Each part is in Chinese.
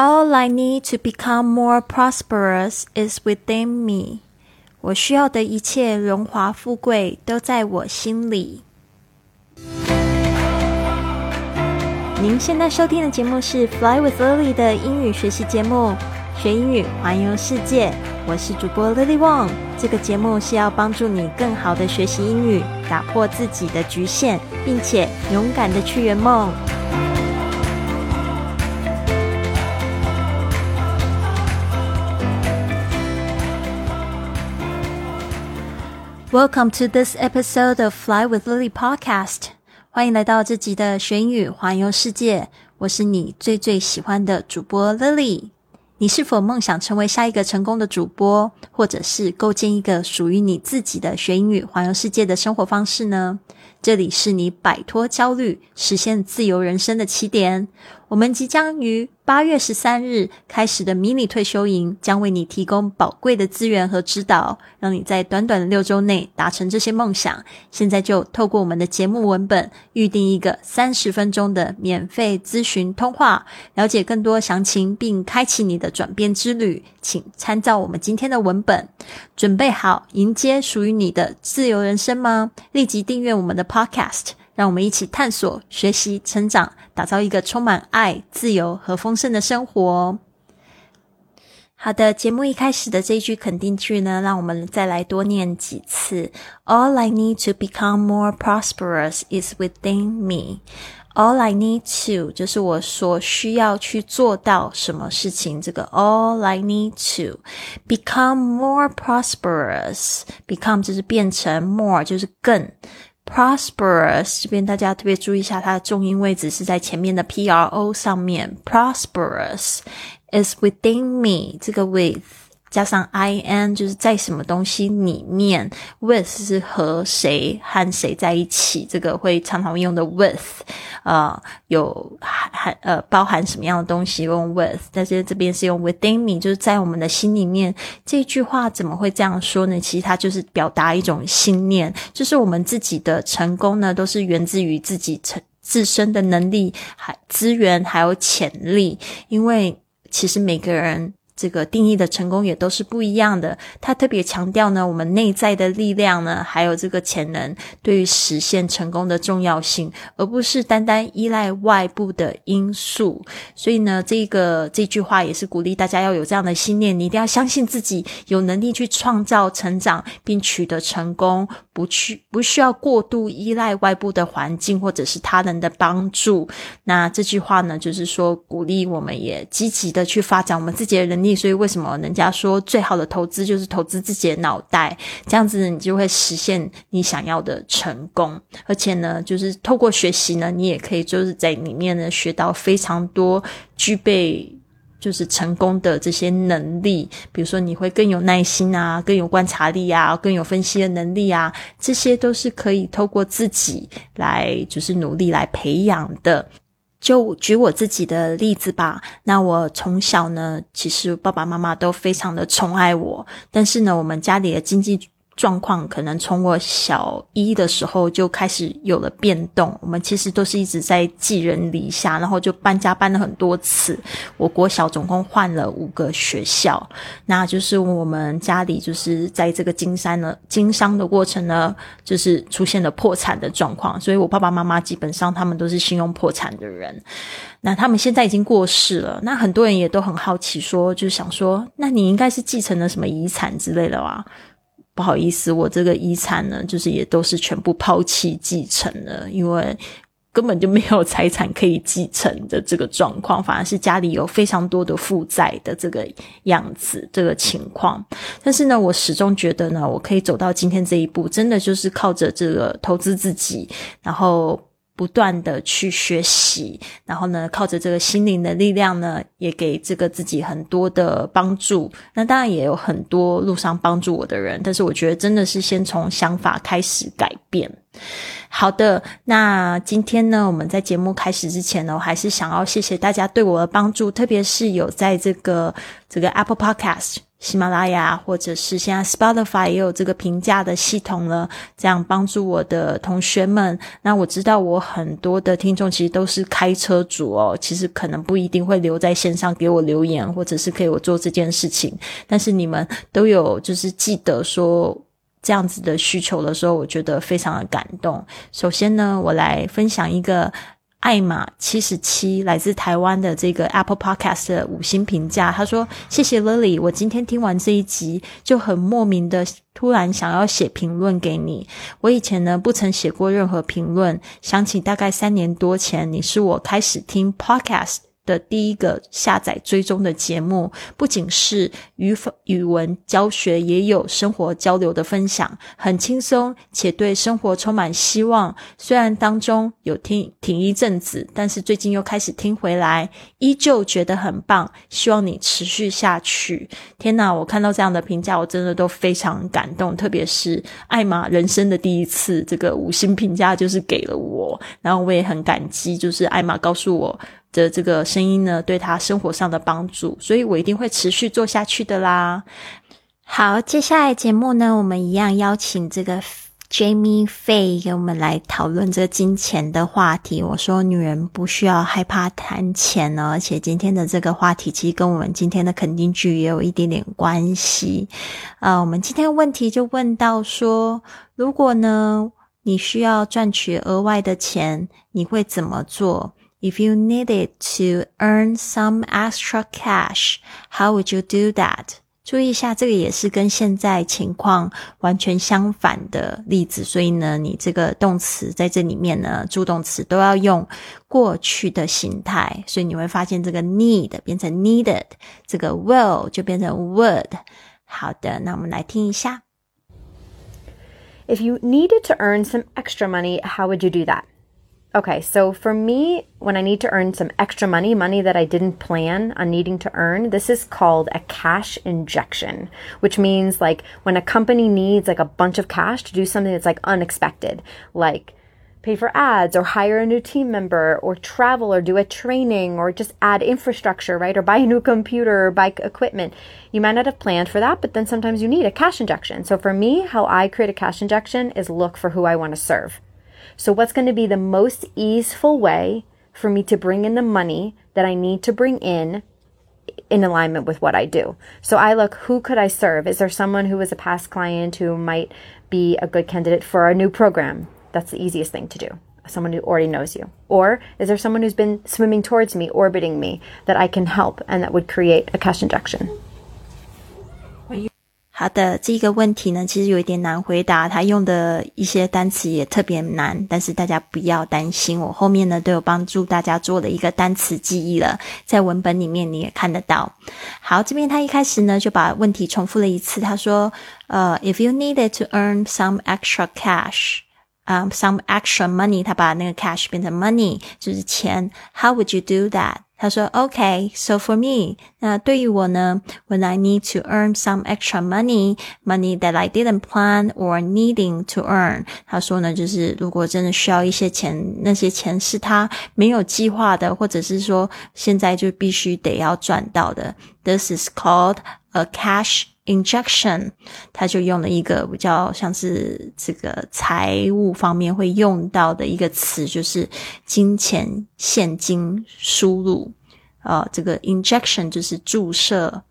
All I need to become more prosperous is within me。我需要的一切荣华富贵都在我心里。您现在收听的节目是《Fly with Lily》的英语学习节目，学英语环游世界。我是主播 Lily Wong。这个节目是要帮助你更好的学习英语，打破自己的局限，并且勇敢的去圆梦。Welcome to this episode of Fly with Lily podcast。欢迎来到这集的学英语环游世界。我是你最最喜欢的主播 Lily。你是否梦想成为下一个成功的主播，或者是构建一个属于你自己的学英语环游世界的生活方式呢？这里是你摆脱焦虑、实现自由人生的起点。我们即将于八月十三日开始的迷你退休营，将为你提供宝贵的资源和指导，让你在短短的六周内达成这些梦想。现在就透过我们的节目文本，预定一个三十分钟的免费咨询通话，了解更多详情，并开启你的转变之旅。请参照我们今天的文本，准备好迎接属于你的自由人生吗？立即订阅我们的 Podcast。让我们一起探索、学习、成长，打造一个充满爱、自由和丰盛的生活。好的，节目一开始的这句肯定句呢，让我们再来多念几次。All I need to become more prosperous is within me. All I need to 就是我所需要去做到什么事情。这个 All I need to become more prosperous. Become 就是变成 more 就是更。Prosperous 这边大家特别注意一下，它的重音位置是在前面的 p r o 上面。prosperous is within me，这个 with。加上 i n 就是在什么东西里面，with 是和谁和谁在一起，这个会常常用的 with，呃，有含呃包含什么样的东西用 with，但是这边是用 within me，就是在我们的心里面。这句话怎么会这样说呢？其实它就是表达一种信念，就是我们自己的成功呢，都是源自于自己成自身的能力、还资源还有潜力，因为其实每个人。这个定义的成功也都是不一样的。他特别强调呢，我们内在的力量呢，还有这个潜能对于实现成功的重要性，而不是单单依赖外部的因素。所以呢，这个这句话也是鼓励大家要有这样的信念，你一定要相信自己有能力去创造成长并取得成功，不去不需要过度依赖外部的环境或者是他人的帮助。那这句话呢，就是说鼓励我们也积极的去发展我们自己的能力。所以，为什么人家说最好的投资就是投资自己的脑袋？这样子，你就会实现你想要的成功。而且呢，就是透过学习呢，你也可以就是在里面呢学到非常多具备就是成功的这些能力。比如说，你会更有耐心啊，更有观察力啊，更有分析的能力啊，这些都是可以透过自己来就是努力来培养的。就举我自己的例子吧。那我从小呢，其实爸爸妈妈都非常的宠爱我，但是呢，我们家里的经济。状况可能从我小一的时候就开始有了变动。我们其实都是一直在寄人篱下，然后就搬家搬了很多次。我国小总共换了五个学校，那就是我们家里就是在这个经商呢，经商的过程呢，就是出现了破产的状况。所以我爸爸妈妈基本上他们都是信用破产的人。那他们现在已经过世了。那很多人也都很好奇，说就想说，那你应该是继承了什么遗产之类的吧？不好意思，我这个遗产呢，就是也都是全部抛弃继承了，因为根本就没有财产可以继承的这个状况，反而是家里有非常多的负债的这个样子，这个情况。但是呢，我始终觉得呢，我可以走到今天这一步，真的就是靠着这个投资自己，然后。不断的去学习，然后呢，靠着这个心灵的力量呢，也给这个自己很多的帮助。那当然也有很多路上帮助我的人，但是我觉得真的是先从想法开始改变。好的，那今天呢，我们在节目开始之前呢，我还是想要谢谢大家对我的帮助，特别是有在这个这个 Apple Podcast。喜马拉雅或者是现在 Spotify 也有这个评价的系统了，这样帮助我的同学们。那我知道我很多的听众其实都是开车族哦，其实可能不一定会留在线上给我留言，或者是给我做这件事情。但是你们都有就是记得说这样子的需求的时候，我觉得非常的感动。首先呢，我来分享一个。艾玛七十七来自台湾的这个 Apple Podcast 五星评价，他说：“谢谢 Lily，我今天听完这一集就很莫名的突然想要写评论给你。我以前呢不曾写过任何评论，想起大概三年多前，你是我开始听 Podcast。”的第一个下载追踪的节目，不仅是语法语文教学，也有生活交流的分享，很轻松，且对生活充满希望。虽然当中有听停一阵子，但是最近又开始听回来，依旧觉得很棒。希望你持续下去。天哪，我看到这样的评价，我真的都非常感动。特别是艾玛人生的第一次，这个五星评价就是给了我，然后我也很感激，就是艾玛告诉我。的这个声音呢，对他生活上的帮助，所以我一定会持续做下去的啦。好，接下来节目呢，我们一样邀请这个 Jamie Fay 给我们来讨论这金钱的话题。我说，女人不需要害怕谈钱呢，而且今天的这个话题其实跟我们今天的肯定句也有一点点关系。呃，我们今天问题就问到说，如果呢，你需要赚取额外的钱，你会怎么做 ？If you needed to earn some extra cash, how would you do that? 注意一下，这个也是跟现在情况完全相反的例子，所以呢，你这个动词在这里面呢，助动词都要用过去的形态，所以你会发现这个 need 变成 needed，这个 will 就变成 would。好的，那我们来听一下。If you needed to earn some extra money, how would you do that? Okay, so for me, when I need to earn some extra money, money that I didn't plan on needing to earn, this is called a cash injection, which means like when a company needs like a bunch of cash to do something that's like unexpected, like pay for ads or hire a new team member or travel or do a training or just add infrastructure, right? Or buy a new computer or buy equipment. You might not have planned for that, but then sometimes you need a cash injection. So for me, how I create a cash injection is look for who I want to serve. So, what's going to be the most easeful way for me to bring in the money that I need to bring in in alignment with what I do? So, I look who could I serve? Is there someone who is a past client who might be a good candidate for a new program? That's the easiest thing to do. Someone who already knows you. Or is there someone who's been swimming towards me, orbiting me, that I can help and that would create a cash injection? 好的，这个问题呢，其实有一点难回答。他用的一些单词也特别难，但是大家不要担心，我后面呢都有帮助大家做了一个单词记忆了，在文本里面你也看得到。好，这边他一开始呢就把问题重复了一次，他说：“呃，if you needed to earn some extra cash，啊，some extra money，他把那个 cash 变成 money，就是钱，how would you do that？” 他说：“Okay, so for me，那对于我呢，when I need to earn some extra money, money that I didn't plan or needing to earn，他说呢，就是如果真的需要一些钱，那些钱是他没有计划的，或者是说现在就必须得要赚到的。This is called a cash。” Injection，他就用了一个比较像是这个财务方面会用到的一个词，就是金钱现金输入。 呃，这个 injection 就是注射，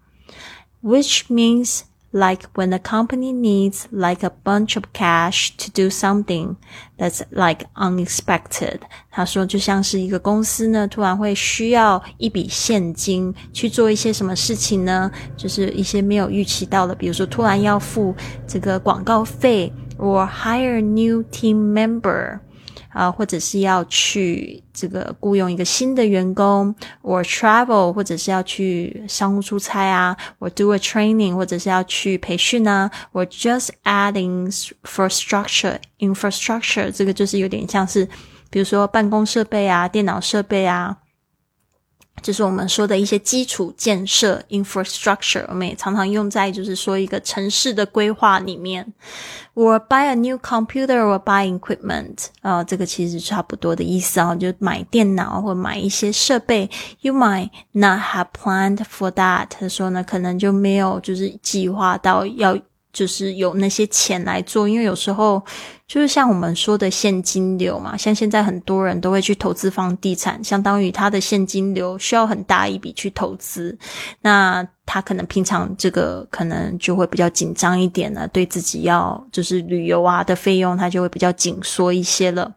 which means。like when a company needs like a bunch of cash to do something that's like unexpected。他说，就像是一个公司呢，突然会需要一笔现金去做一些什么事情呢？就是一些没有预期到的，比如说突然要付这个广告费，or hire a new team member。 啊，或者是要去这个雇佣一个新的员工，or travel，或者是要去商务出差啊，or do a training，或者是要去培训啊，or just adding for structure infrastructure，这个就是有点像是，比如说办公设备啊，电脑设备啊。就是我们说的一些基础建设 （infrastructure），我们也常常用在就是说一个城市的规划里面。or buy a new computer or buy equipment，啊、这个其实差不多的意思啊，就买电脑或买一些设备。You might not have planned for that，他说呢，可能就没有就是计划到要就是有那些钱来做，因为有时候。就是像我们说的现金流嘛，像现在很多人都会去投资房地产，相当于他的现金流需要很大一笔去投资，那他可能平常这个可能就会比较紧张一点了，对自己要就是旅游啊的费用，他就会比较紧缩一些了。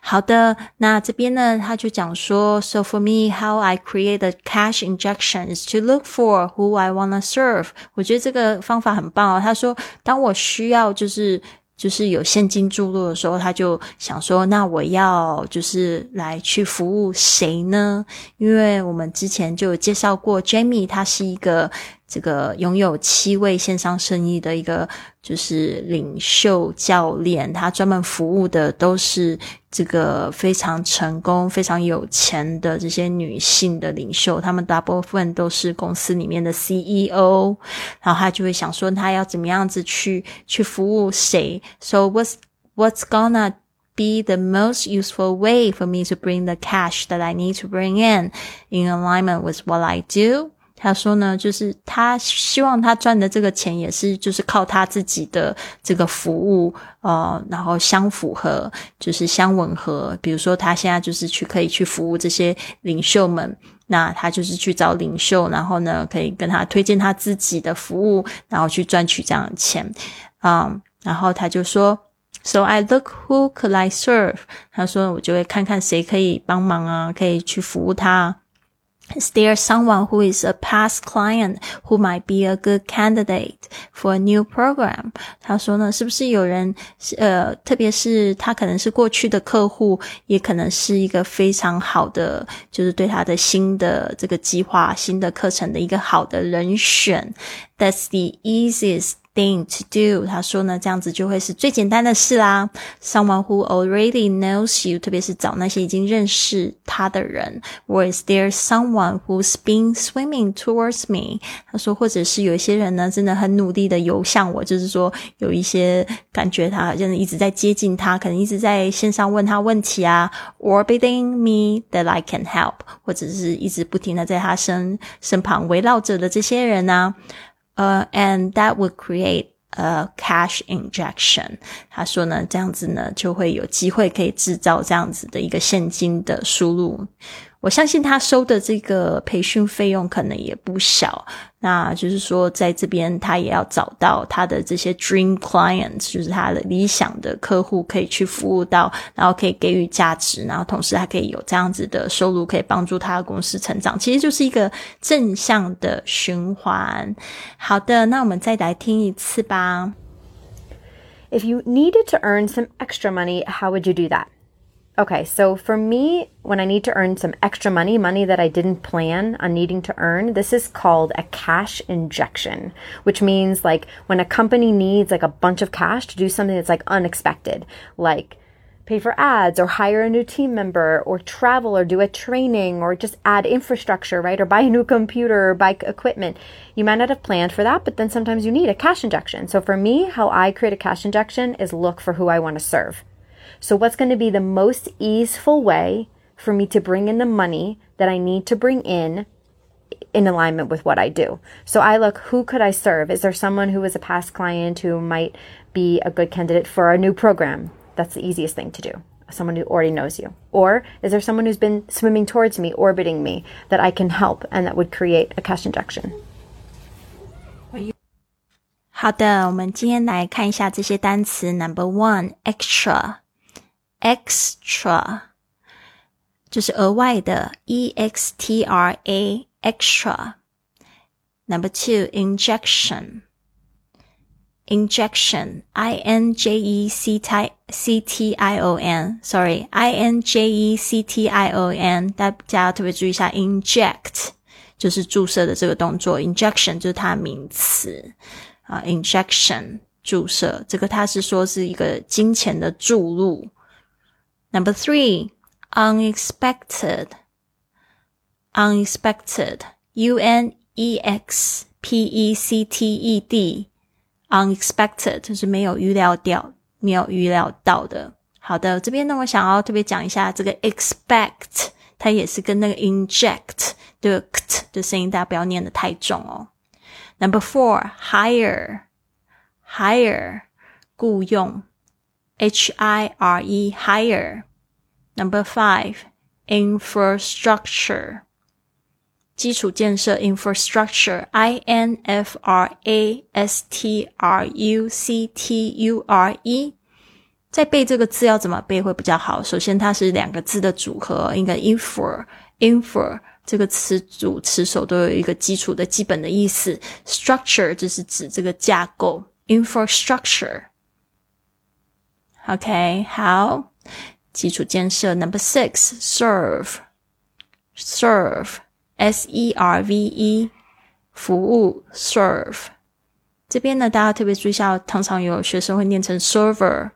好的，那这边呢，他就讲说，So for me, how I create a cash injections to look for who I wanna serve。我觉得这个方法很棒哦。他说，当我需要就是。就是有现金注入的时候，他就想说：“那我要就是来去服务谁呢？”因为我们之前就有介绍过，Jamie 他是一个。这个拥有七位线上生意的一个就是领袖教练，他专门服务的都是这个非常成功、非常有钱的这些女性的领袖，他们大部分都是公司里面的 CEO，然后他就会想说，他要怎么样子去去服务谁？So what's what's gonna be the most useful way for me to bring the cash that I need to bring in in alignment with what I do? 他说呢，就是他希望他赚的这个钱也是就是靠他自己的这个服务，呃，然后相符合，就是相吻合。比如说他现在就是去可以去服务这些领袖们，那他就是去找领袖，然后呢可以跟他推荐他自己的服务，然后去赚取这样的钱，啊，然后他就说，So I look who could I serve？他说我就会看看谁可以帮忙啊，可以去服务他。Is there someone who is a past client who might be a good candidate for a new program？他说呢，是不是有人呃，特别是他可能是过去的客户，也可能是一个非常好的，就是对他的新的这个计划、新的课程的一个好的人选。That's the easiest thing to do，他说呢，这样子就会是最简单的事啦。Someone who already knows you，特别是找那些已经认识他的人。Or is there someone who's been swimming towards me？他说，或者是有一些人呢，真的很努力的游向我，就是说有一些感觉他好像一直在接近他，可能一直在线上问他问题啊。Orbiting me that I can help，或者是一直不停的在他身身旁围绕着的这些人呢、啊。呃、uh,，and that would create a cash injection。他说呢，这样子呢就会有机会可以制造这样子的一个现金的输入。 我相信他收的这个培训费用可能也不小，那就是说在这边他也要找到他的这些 dream clients，就是他的理想的客户可以去服务到，然后可以给予价值，然后同时还可以有这样子的收入，可以帮助他的公司成长，其实就是一个正向的循环。好的，那我们再来听一次吧。If you needed to earn some extra money, how would you do that? Okay, so for me, when I need to earn some extra money, money that I didn't plan on needing to earn, this is called a cash injection, which means like when a company needs like a bunch of cash to do something that's like unexpected, like pay for ads or hire a new team member or travel or do a training or just add infrastructure, right? Or buy a new computer or buy equipment. You might not have planned for that, but then sometimes you need a cash injection. So for me, how I create a cash injection is look for who I want to serve. So, what's going to be the most easeful way for me to bring in the money that I need to bring in in alignment with what I do? So, I look who could I serve? Is there someone who is a past client who might be a good candidate for a new program? That's the easiest thing to do. Someone who already knows you. Or is there someone who's been swimming towards me, orbiting me, that I can help and that would create a cash injection? 好的，我们今天来看一下这些单词。Number one, extra。 extra 就是额外的，e x t r a extra。Number two, injection. Injection, I N J E C T C T I O N. Sorry, I N J E C T I O N. 大家要特别注意一下，inject 就是注射的这个动作，injection 就是它的名词啊。injection 注射，这个它是说是一个金钱的注入。Number three, unexpected. unexpected，u n e x p e c t e d，unexpected 就是没有预料到、没有预料到的。好的，这边呢，我想要特别讲一下这个 expect，它也是跟那个 inject 的 kt 的声音，大家不要念的太重哦。Number four，hire，hire，雇佣 ，h i r e，hire。Number five，infrastructure，基础建设，infrastructure，i n f r a s t r u c t u r e。在背这个字要怎么背会比较好？首先，它是两个字的组合，应该 infra，infra 这个词组词首都有一个基础的基本的意思。structure 就是指这个架构，infrastructure。 OK，好，基础建设。Number six，serve，serve，s e r v e，服务，serve。这边呢，大家特别注意一下，常常有学生会念成 server。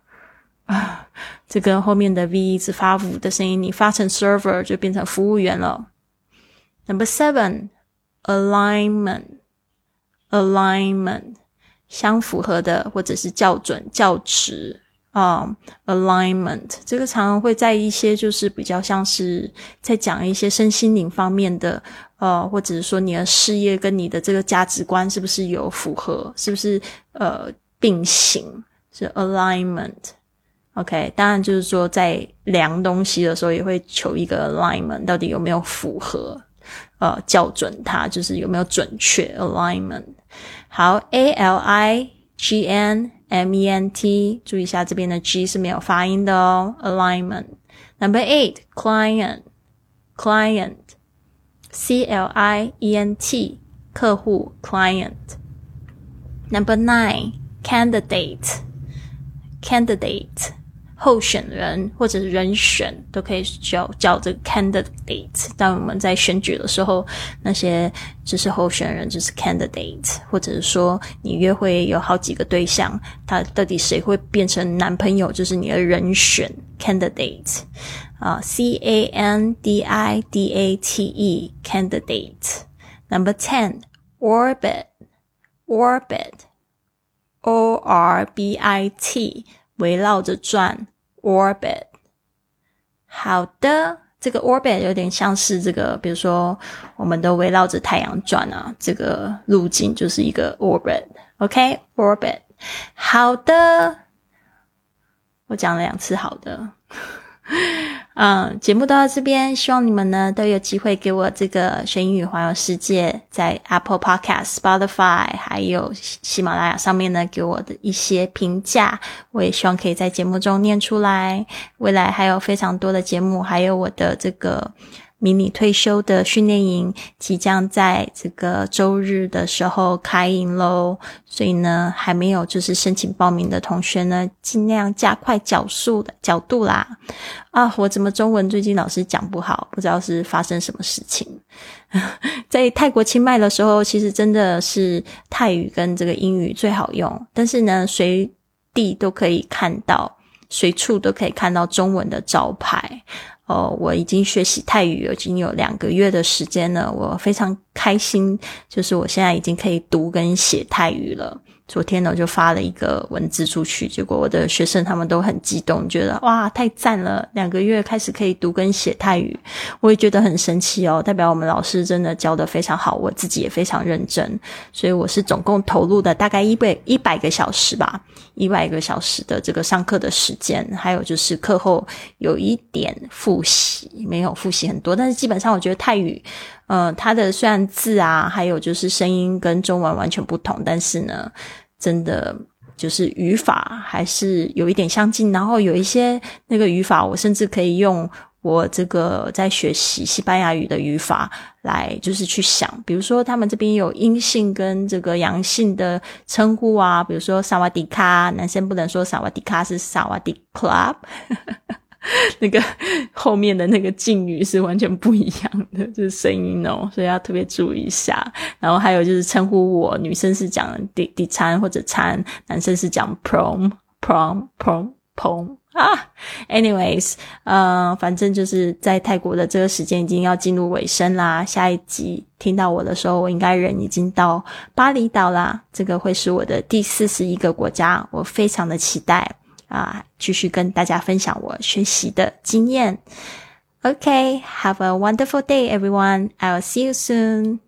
啊，这个后面的 v 一直发五的声音，你发成 server 就变成服务员了。Number seven, alignment, alignment 相符合的或者是校准、校值啊。Alignment 这个常常会在一些就是比较像是在讲一些身心灵方面的，呃，或者是说你的事业跟你的这个价值观是不是有符合，是不是呃并行，是 alignment。OK，当然就是说，在量东西的时候也会求一个 alignment，到底有没有符合，呃，校准它，就是有没有准确 alignment。好，A L I G N M E N T，注意一下这边的 G 是没有发音的哦，alignment。Number eight，client，client，C L I E N T，客户 client。Number nine，candidate，candidate。 候选人或者是人选都可以叫叫这个 candidate。当我们在选举的时候，那些就是候选人就是 candidate，或者是说你约会有好几个对象，他到底谁会变成男朋友，就是你的人选 candidate 啊，c a n d i d a t e candidate。Number ten orbit orbit o r b i t 围绕着转，orbit。好的，这个 orbit 有点像是这个，比如说，我们都围绕着太阳转啊，这个路径就是一个 orbit。OK，orbit。好的，我讲了两次好的。嗯，节目到这边，希望你们呢都有机会给我这个学英语环游世界，在 Apple Podcast、Spotify 还有喜马拉雅上面呢给我的一些评价，我也希望可以在节目中念出来。未来还有非常多的节目，还有我的这个。迷你退休的训练营即将在这个周日的时候开营喽，所以呢，还没有就是申请报名的同学呢，尽量加快脚速的角度啦。啊，我怎么中文最近老是讲不好，不知道是发生什么事情。在泰国清迈的时候，其实真的是泰语跟这个英语最好用，但是呢，随地都可以看到，随处都可以看到中文的招牌。哦，我已经学习泰语已经有两个月的时间了，我非常开心，就是我现在已经可以读跟写泰语了。昨天呢，我就发了一个文字出去，结果我的学生他们都很激动，觉得哇，太赞了！两个月开始可以读跟写泰语，我也觉得很神奇哦，代表我们老师真的教的非常好，我自己也非常认真，所以我是总共投入的大概一百一百个小时吧，一百个小时的这个上课的时间，还有就是课后有一点复习，没有复习很多，但是基本上我觉得泰语，呃，它的虽然字啊，还有就是声音跟中文完全不同，但是呢。真的就是语法还是有一点相近，然后有一些那个语法，我甚至可以用我这个在学习西班牙语的语法来，就是去想，比如说他们这边有阴性跟这个阳性的称呼啊，比如说萨瓦迪卡，男生不能说萨瓦迪卡，是萨瓦迪 club。那个后面的那个敬语是完全不一样的，就是声音哦，所以要特别注意一下。然后还有就是称呼我，女生是讲“底底餐”或者“餐”，男生是讲 “prom prom prom prom”。啊，anyways，呃，反正就是在泰国的这个时间已经要进入尾声啦。下一集听到我的时候，我应该人已经到巴厘岛啦。这个会是我的第四十一个国家，我非常的期待啊，继续跟大家分享我学习的经验。OK，Have a wonderful day, everyone. I'll see you soon.